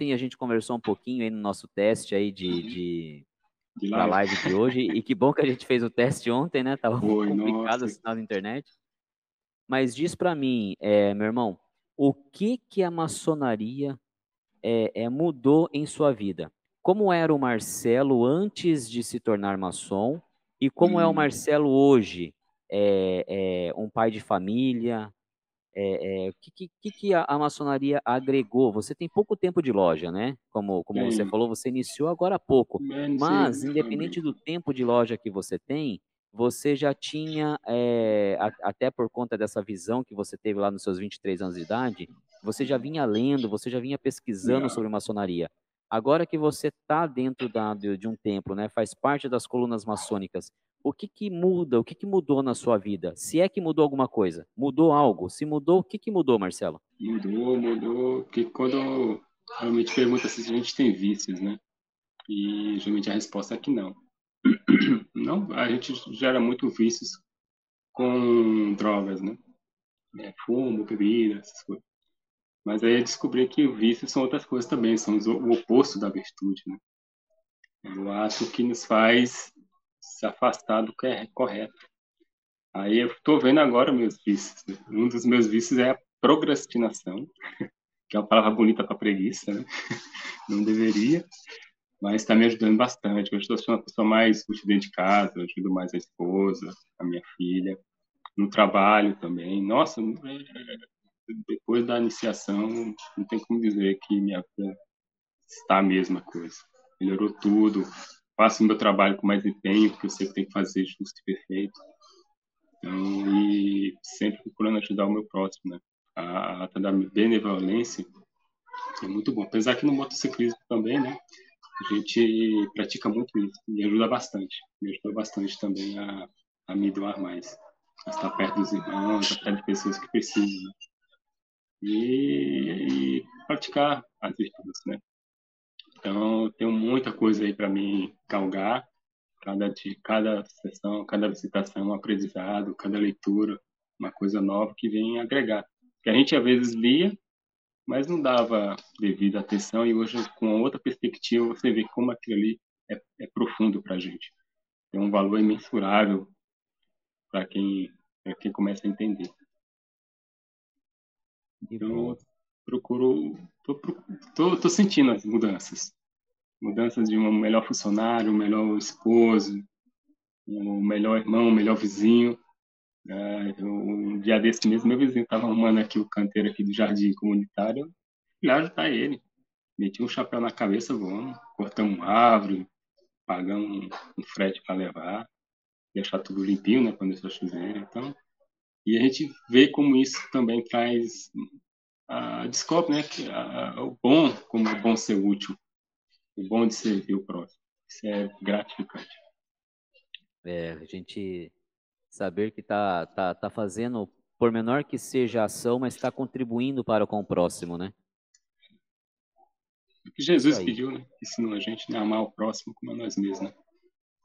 ontem a gente conversou um pouquinho aí no nosso teste aí de, uhum. de, de live. live de hoje. e que bom que a gente fez o teste ontem, né? Tava complicado nossa. o sinal da internet. Mas diz para mim, é, meu irmão, o que que a maçonaria é, é, mudou em sua vida? Como era o Marcelo antes de se tornar maçom e como hum. é o hum. Marcelo hoje? É, é, um pai de família, é, é, o que, que, que a, a, maçonaria agregou? Você tem pouco tempo de loja, né? Como, como você falou, você iniciou agora há pouco. Mas, independente do tempo de loja que você tem, você já tinha, é, a, até por conta dessa visão que você teve lá nos seus 23 anos de idade, você já vinha lendo, você já vinha pesquisando sobre maçonaria. Agora que você está dentro da, de, de um templo, né, faz parte das colunas maçônicas, o que, que muda, o que, que mudou na sua vida? Se é que mudou alguma coisa, mudou algo? Se mudou, o que, que mudou, Marcelo? Mudou, mudou, porque quando realmente pergunta se a gente tem vícios, né? E geralmente a resposta é que não. Não, a gente gera muito vícios com drogas, né? É, fumo, bebida, essas coisas. Mas aí eu descobri que vícios são outras coisas também, são o oposto da virtude, né? É o ato que nos faz se afastar do que é correto. Aí eu estou vendo agora meus vícios. Né? Um dos meus vícios é a procrastinação, que é uma palavra bonita para preguiça, né? Não deveria, mas está me ajudando bastante. Eu estou sendo uma pessoa mais útil dentro de casa, eu ajudo mais a esposa, a minha filha, no trabalho também. Nossa, depois da iniciação, não tem como dizer que minha vida está a mesma coisa. Melhorou tudo, faço o meu trabalho com mais empenho, porque eu sei que tem que fazer justo e perfeito. Então, e sempre procurando ajudar o meu próximo, né? A ata da benevolência é muito bom. Apesar que no motociclismo também, né? A gente pratica muito isso e ajuda bastante. Me ajuda bastante também a, a me doar mais. A estar perto dos irmãos, estar perto de pessoas que precisam. Né? E, e praticar as virtudes, né? Então, tenho muita coisa aí para mim galgar. Cada, cada sessão, cada visitação, um aprendizado, cada leitura, uma coisa nova que vem agregar. Que a gente às vezes lia, mas não dava devida atenção e hoje com outra perspectiva você vê como aquilo ali é, é profundo para a gente. Tem um valor imensurável para quem, quem começa a entender. Então, procuro, tô, tô, tô sentindo as mudanças. Mudanças de um melhor funcionário, um melhor esposo, um melhor irmão, um melhor vizinho. É, um dia desse mesmo, meu vizinho estava arrumando aqui o canteiro aqui do jardim comunitário. Fui lá ajudar ele. Meti um chapéu na cabeça, vamos, cortamos uma árvore, pagamos um, um frete para levar, deixar tudo limpinho, né, quando está chovendo. Então, e a gente vê como isso também traz a descobre né, que a, a, o bom, como é bom ser útil, o bom de servir o próximo. Isso é gratificante. É, a gente saber que está tá, tá fazendo, por menor que seja a ação, mas está contribuindo para com o próximo, né? O que Jesus pediu, né? Ensinou a gente né? amar o próximo como a nós mesmos, né?